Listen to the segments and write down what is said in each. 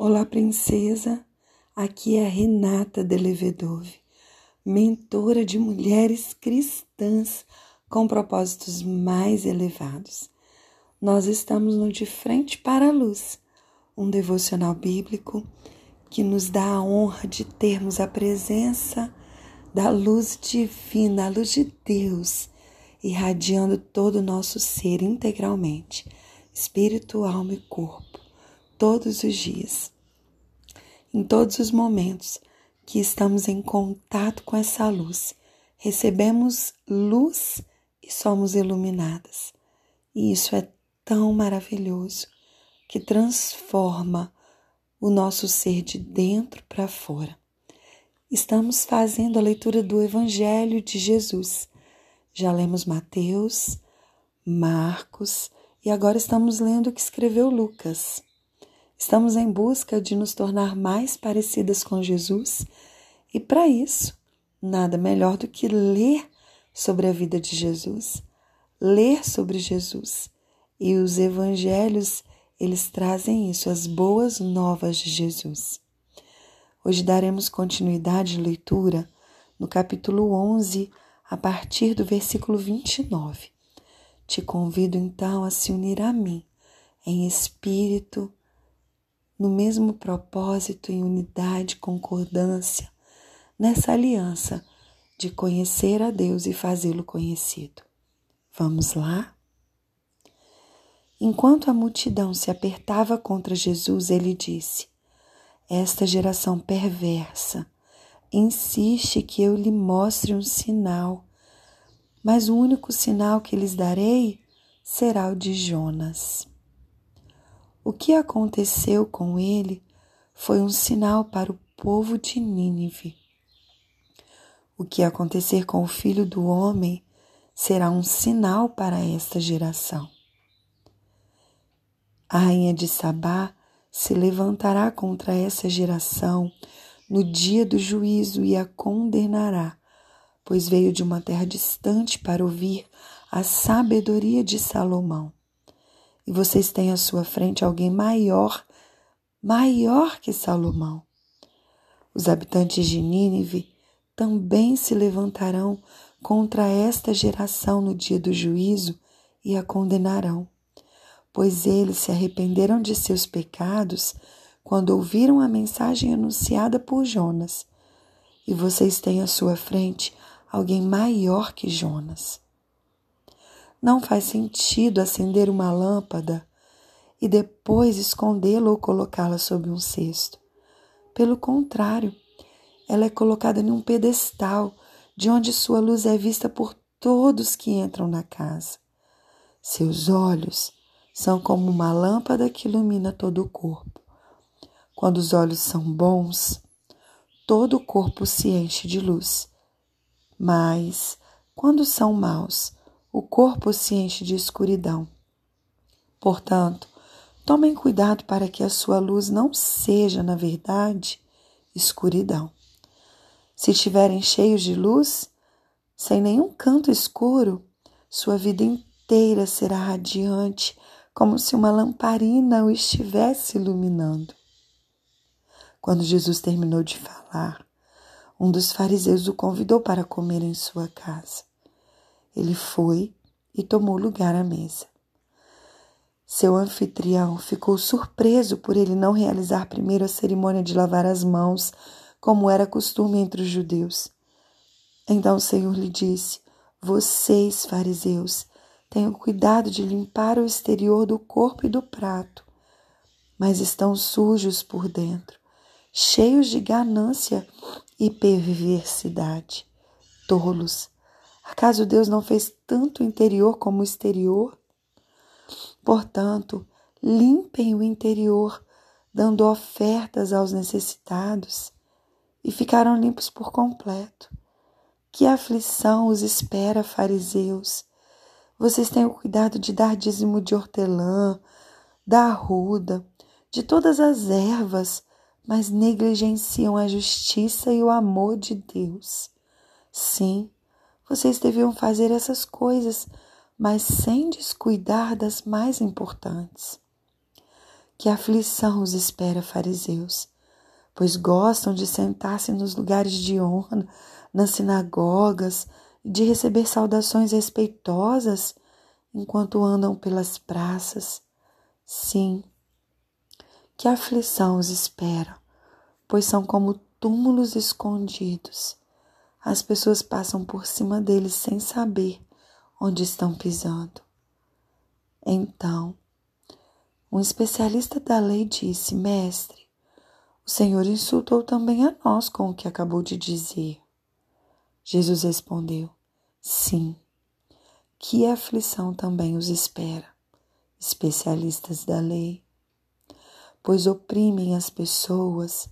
Olá, princesa. Aqui é a Renata Delevedove, mentora de mulheres cristãs com propósitos mais elevados. Nós estamos no De Frente para a Luz, um devocional bíblico que nos dá a honra de termos a presença da luz divina, a luz de Deus, irradiando todo o nosso ser integralmente, espírito, alma e corpo todos os dias. Em todos os momentos que estamos em contato com essa luz, recebemos luz e somos iluminadas. E isso é tão maravilhoso que transforma o nosso ser de dentro para fora. Estamos fazendo a leitura do Evangelho de Jesus. Já lemos Mateus, Marcos e agora estamos lendo o que escreveu Lucas. Estamos em busca de nos tornar mais parecidas com Jesus e, para isso, nada melhor do que ler sobre a vida de Jesus, ler sobre Jesus. E os evangelhos, eles trazem isso, as boas novas de Jesus. Hoje daremos continuidade à leitura no capítulo 11, a partir do versículo 29. Te convido então a se unir a mim em espírito no mesmo propósito, em unidade, concordância, nessa aliança de conhecer a Deus e fazê-lo conhecido. Vamos lá? Enquanto a multidão se apertava contra Jesus, ele disse: Esta geração perversa insiste que eu lhe mostre um sinal, mas o único sinal que lhes darei será o de Jonas. O que aconteceu com ele foi um sinal para o povo de Nínive. O que acontecer com o filho do homem será um sinal para esta geração. A rainha de Sabá se levantará contra essa geração no dia do juízo e a condenará, pois veio de uma terra distante para ouvir a sabedoria de Salomão e vocês têm à sua frente alguém maior, maior que Salomão. Os habitantes de Nínive também se levantarão contra esta geração no dia do juízo e a condenarão, pois eles se arrependeram de seus pecados quando ouviram a mensagem anunciada por Jonas. E vocês têm à sua frente alguém maior que Jonas. Não faz sentido acender uma lâmpada e depois escondê-la ou colocá-la sob um cesto. Pelo contrário, ela é colocada em um pedestal de onde sua luz é vista por todos que entram na casa. Seus olhos são como uma lâmpada que ilumina todo o corpo. Quando os olhos são bons, todo o corpo se enche de luz. Mas, quando são maus, o corpo se enche de escuridão. Portanto, tomem cuidado para que a sua luz não seja, na verdade, escuridão. Se estiverem cheios de luz, sem nenhum canto escuro, sua vida inteira será radiante, como se uma lamparina o estivesse iluminando. Quando Jesus terminou de falar, um dos fariseus o convidou para comer em sua casa. Ele foi e tomou lugar à mesa. Seu anfitrião ficou surpreso por ele não realizar primeiro a cerimônia de lavar as mãos, como era costume entre os judeus. Então o Senhor lhe disse: Vocês, fariseus, tenham cuidado de limpar o exterior do corpo e do prato, mas estão sujos por dentro, cheios de ganância e perversidade. Tolos, Acaso Deus não fez tanto o interior como o exterior? Portanto, limpem o interior, dando ofertas aos necessitados, e ficarão limpos por completo. Que aflição os espera, fariseus! Vocês tenham cuidado de dar dízimo de hortelã, da arruda, de todas as ervas, mas negligenciam a justiça e o amor de Deus. Sim, vocês deviam fazer essas coisas, mas sem descuidar das mais importantes. Que aflição os espera, fariseus, pois gostam de sentar-se nos lugares de honra, nas sinagogas, e de receber saudações respeitosas enquanto andam pelas praças. Sim, que aflição os espera, pois são como túmulos escondidos. As pessoas passam por cima deles sem saber onde estão pisando. Então, um especialista da lei disse: Mestre, o Senhor insultou também a nós com o que acabou de dizer. Jesus respondeu: Sim, que aflição também os espera, especialistas da lei, pois oprimem as pessoas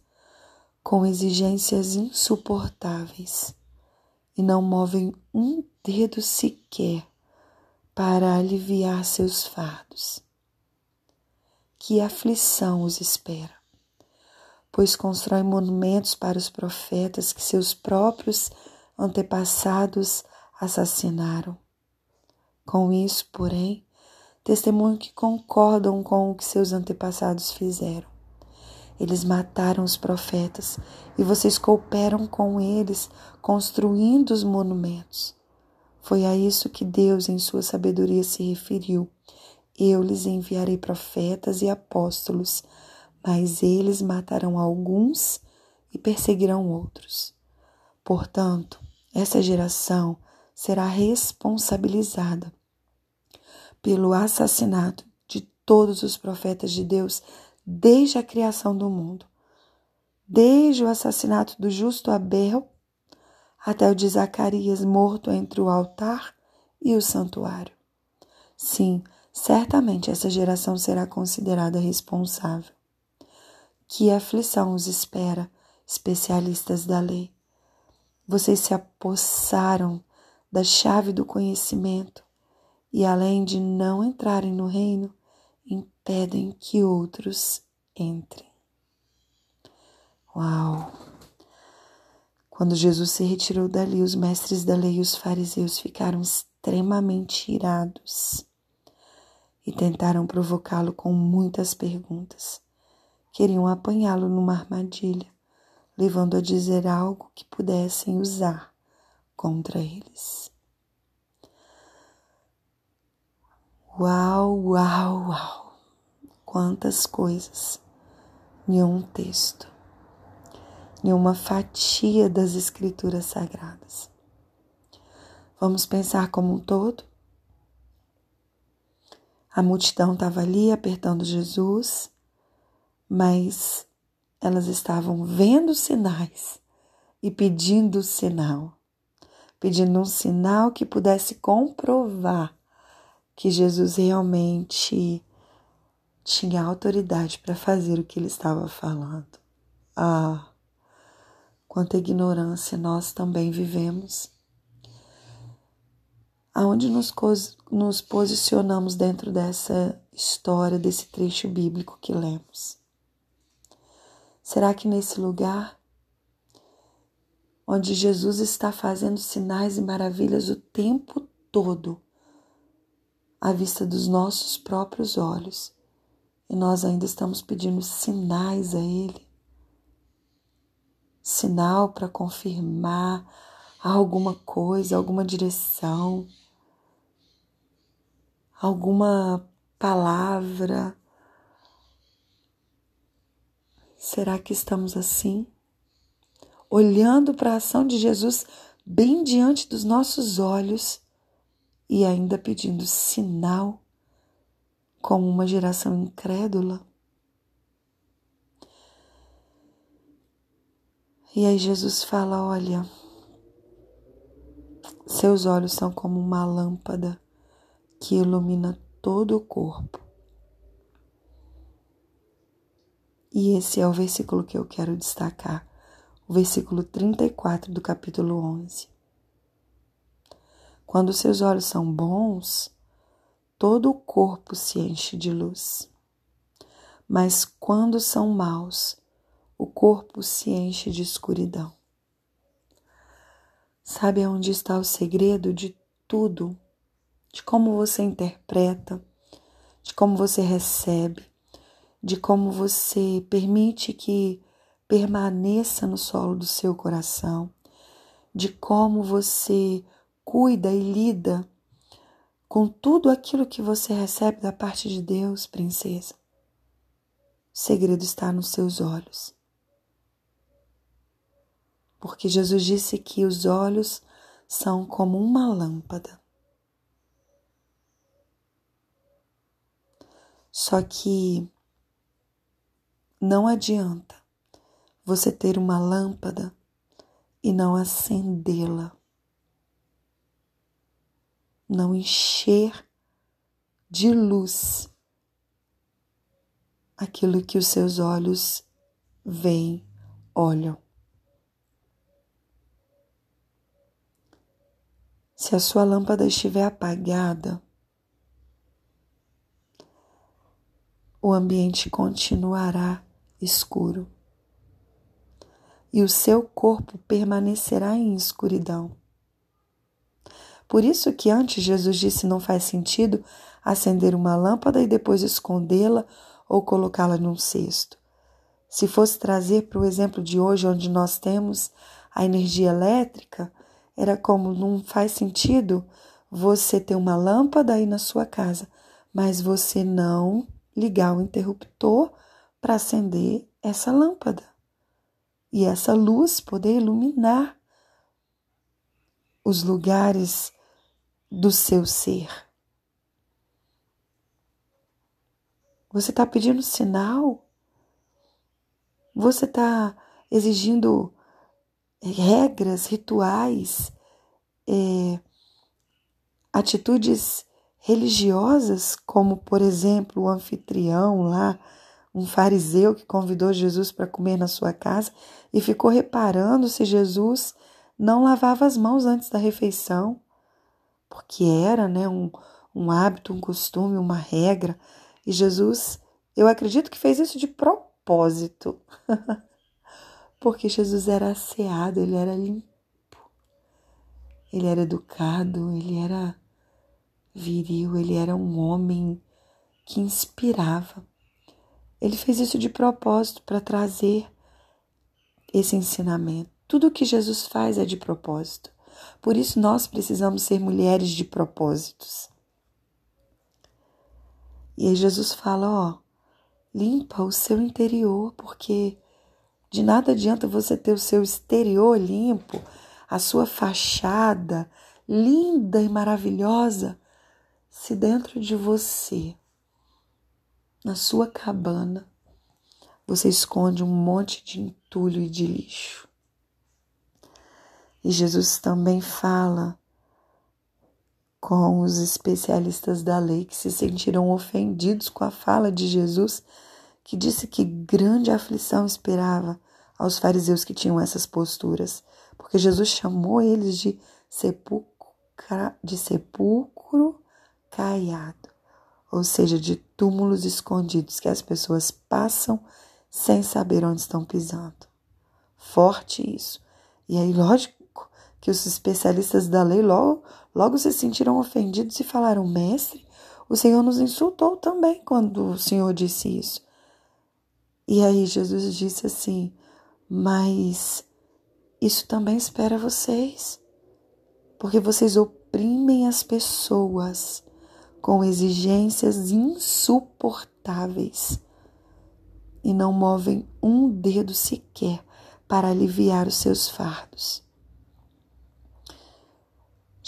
com exigências insuportáveis e não movem um dedo sequer para aliviar seus fardos. Que aflição os espera, pois constroem monumentos para os profetas que seus próprios antepassados assassinaram. Com isso, porém, testemunho que concordam com o que seus antepassados fizeram. Eles mataram os profetas e vocês cooperam com eles, construindo os monumentos. Foi a isso que Deus, em sua sabedoria, se referiu. Eu lhes enviarei profetas e apóstolos, mas eles matarão alguns e perseguirão outros. Portanto, essa geração será responsabilizada pelo assassinato de todos os profetas de Deus desde a criação do mundo, desde o assassinato do justo Abel até o de Zacarias morto entre o altar e o santuário. Sim, certamente essa geração será considerada responsável. Que aflição os espera, especialistas da lei. Vocês se apossaram da chave do conhecimento e, além de não entrarem no reino, impedem que outros entrem. Uau! Quando Jesus se retirou dali, os mestres da lei e os fariseus ficaram extremamente irados e tentaram provocá-lo com muitas perguntas. Queriam apanhá-lo numa armadilha, levando a dizer algo que pudessem usar contra eles. Uau, uau, uau! Quantas coisas em um texto em uma fatia das Escrituras Sagradas. Vamos pensar como um todo? A multidão estava ali apertando Jesus, mas elas estavam vendo sinais e pedindo sinal, pedindo um sinal que pudesse comprovar que Jesus realmente tinha autoridade para fazer o que ele estava falando. Ah, quanta ignorância nós também vivemos. Aonde nos, nos posicionamos dentro dessa história, desse trecho bíblico que lemos? Será que nesse lugar, onde Jesus está fazendo sinais e maravilhas o tempo todo, à vista dos nossos próprios olhos, e nós ainda estamos pedindo sinais a Ele? sinal para confirmar alguma coisa, alguma direção, alguma palavra. Será que estamos assim? Olhando para a ação de Jesus bem diante dos nossos olhos e ainda pedindo sinal, como uma geração incrédula? E aí Jesus fala: Olha, seus olhos são como uma lâmpada que ilumina todo o corpo. E esse é o versículo que eu quero destacar, o versículo 34 do capítulo 11. Quando seus olhos são bons, todo o corpo se enche de luz. Mas quando são maus, o corpo se enche de escuridão. Sabe onde está o segredo de tudo? De como você interpreta, de como você recebe, de como você permite que permaneça no solo do seu coração, de como você cuida e lida com tudo aquilo que você recebe da parte de Deus, princesa. O segredo está nos seus olhos. Porque Jesus disse que os olhos são como uma lâmpada. Só que não adianta você ter uma lâmpada e não acendê-la, não encher de luz aquilo que os seus olhos veem, olham. Se a sua lâmpada estiver apagada, o ambiente continuará escuro e o seu corpo permanecerá em escuridão. Por isso que antes Jesus disse não faz sentido acender uma lâmpada e depois escondê-la ou colocá-la num cesto. Se fosse trazer para o exemplo de hoje, onde nós temos a energia elétrica, era como não faz sentido você ter uma lâmpada aí na sua casa, mas você não ligar o interruptor para acender essa lâmpada. E essa luz poder iluminar os lugares do seu ser. Você está pedindo sinal? Você está exigindo regras, rituais, é, atitudes religiosas, como por exemplo o anfitrião lá, um fariseu que convidou Jesus para comer na sua casa e ficou reparando se Jesus não lavava as mãos antes da refeição, porque era né, um, um hábito, um costume, uma regra. E Jesus, eu acredito que fez isso de propósito. porque Jesus era asseado, ele era limpo, ele era educado, ele era viril, ele era um homem que inspirava. Ele fez isso de propósito para trazer esse ensinamento. Tudo o que Jesus faz é de propósito. Por isso nós precisamos ser mulheres de propósitos. E aí Jesus fala, ó, limpa o seu interior, porque de nada adianta você ter o seu exterior limpo, a sua fachada linda e maravilhosa, se dentro de você, na sua cabana, você esconde um monte de entulho e de lixo. E Jesus também fala com os especialistas da lei que se sentiram ofendidos com a fala de Jesus, que disse que grande aflição esperava aos fariseus que tinham essas posturas, porque Jesus chamou eles de sepulcro, de sepulcro caiado, ou seja, de túmulos escondidos que as pessoas passam sem saber onde estão pisando. Forte isso. E aí, lógico que os especialistas da lei logo, logo se sentiram ofendidos e falaram: Mestre, o Senhor nos insultou também quando o Senhor disse isso. E aí Jesus disse assim: mas isso também espera vocês, porque vocês oprimem as pessoas com exigências insuportáveis e não movem um dedo sequer para aliviar os seus fardos.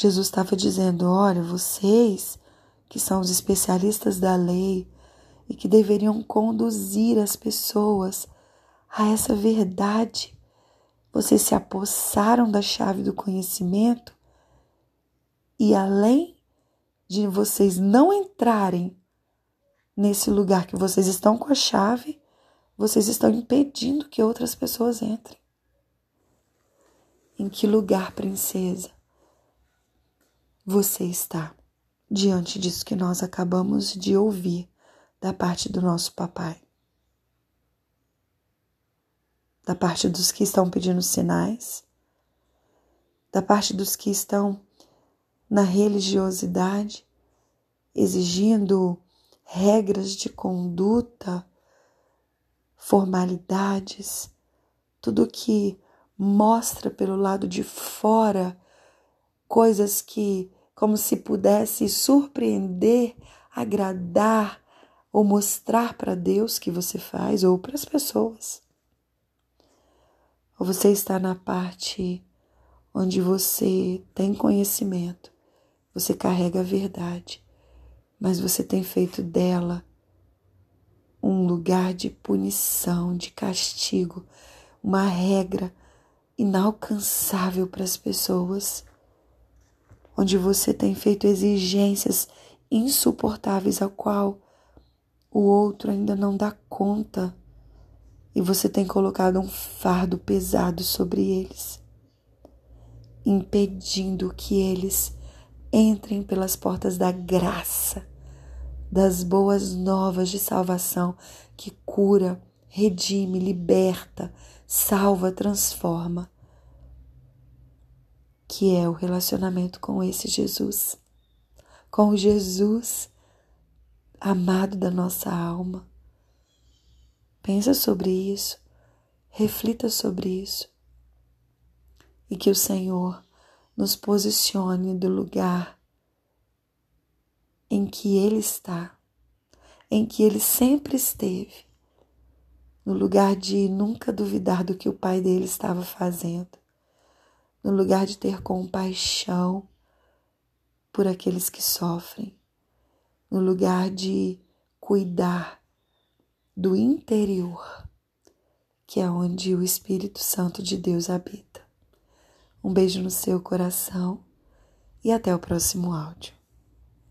Jesus estava dizendo: olha, vocês que são os especialistas da lei e que deveriam conduzir as pessoas a essa verdade. Vocês se apossaram da chave do conhecimento e além de vocês não entrarem nesse lugar que vocês estão com a chave, vocês estão impedindo que outras pessoas entrem. Em que lugar, princesa, você está diante disso que nós acabamos de ouvir da parte do nosso papai? da parte dos que estão pedindo sinais, da parte dos que estão na religiosidade, exigindo regras de conduta formalidades, tudo que mostra pelo lado de fora coisas que, como se pudesse surpreender, agradar ou mostrar para Deus que você faz ou para as pessoas. Ou você está na parte onde você tem conhecimento, você carrega a verdade, mas você tem feito dela um lugar de punição, de castigo, uma regra inalcançável para as pessoas, onde você tem feito exigências insuportáveis a qual o outro ainda não dá conta. E você tem colocado um fardo pesado sobre eles, impedindo que eles entrem pelas portas da graça, das boas novas de salvação que cura, redime, liberta, salva, transforma, que é o relacionamento com esse Jesus, com o Jesus amado da nossa alma. Pensa sobre isso, reflita sobre isso. E que o Senhor nos posicione do lugar em que Ele está, em que Ele sempre esteve no lugar de nunca duvidar do que o pai dele estava fazendo, no lugar de ter compaixão por aqueles que sofrem, no lugar de cuidar do interior, que é onde o Espírito Santo de Deus habita. Um beijo no seu coração e até o próximo áudio.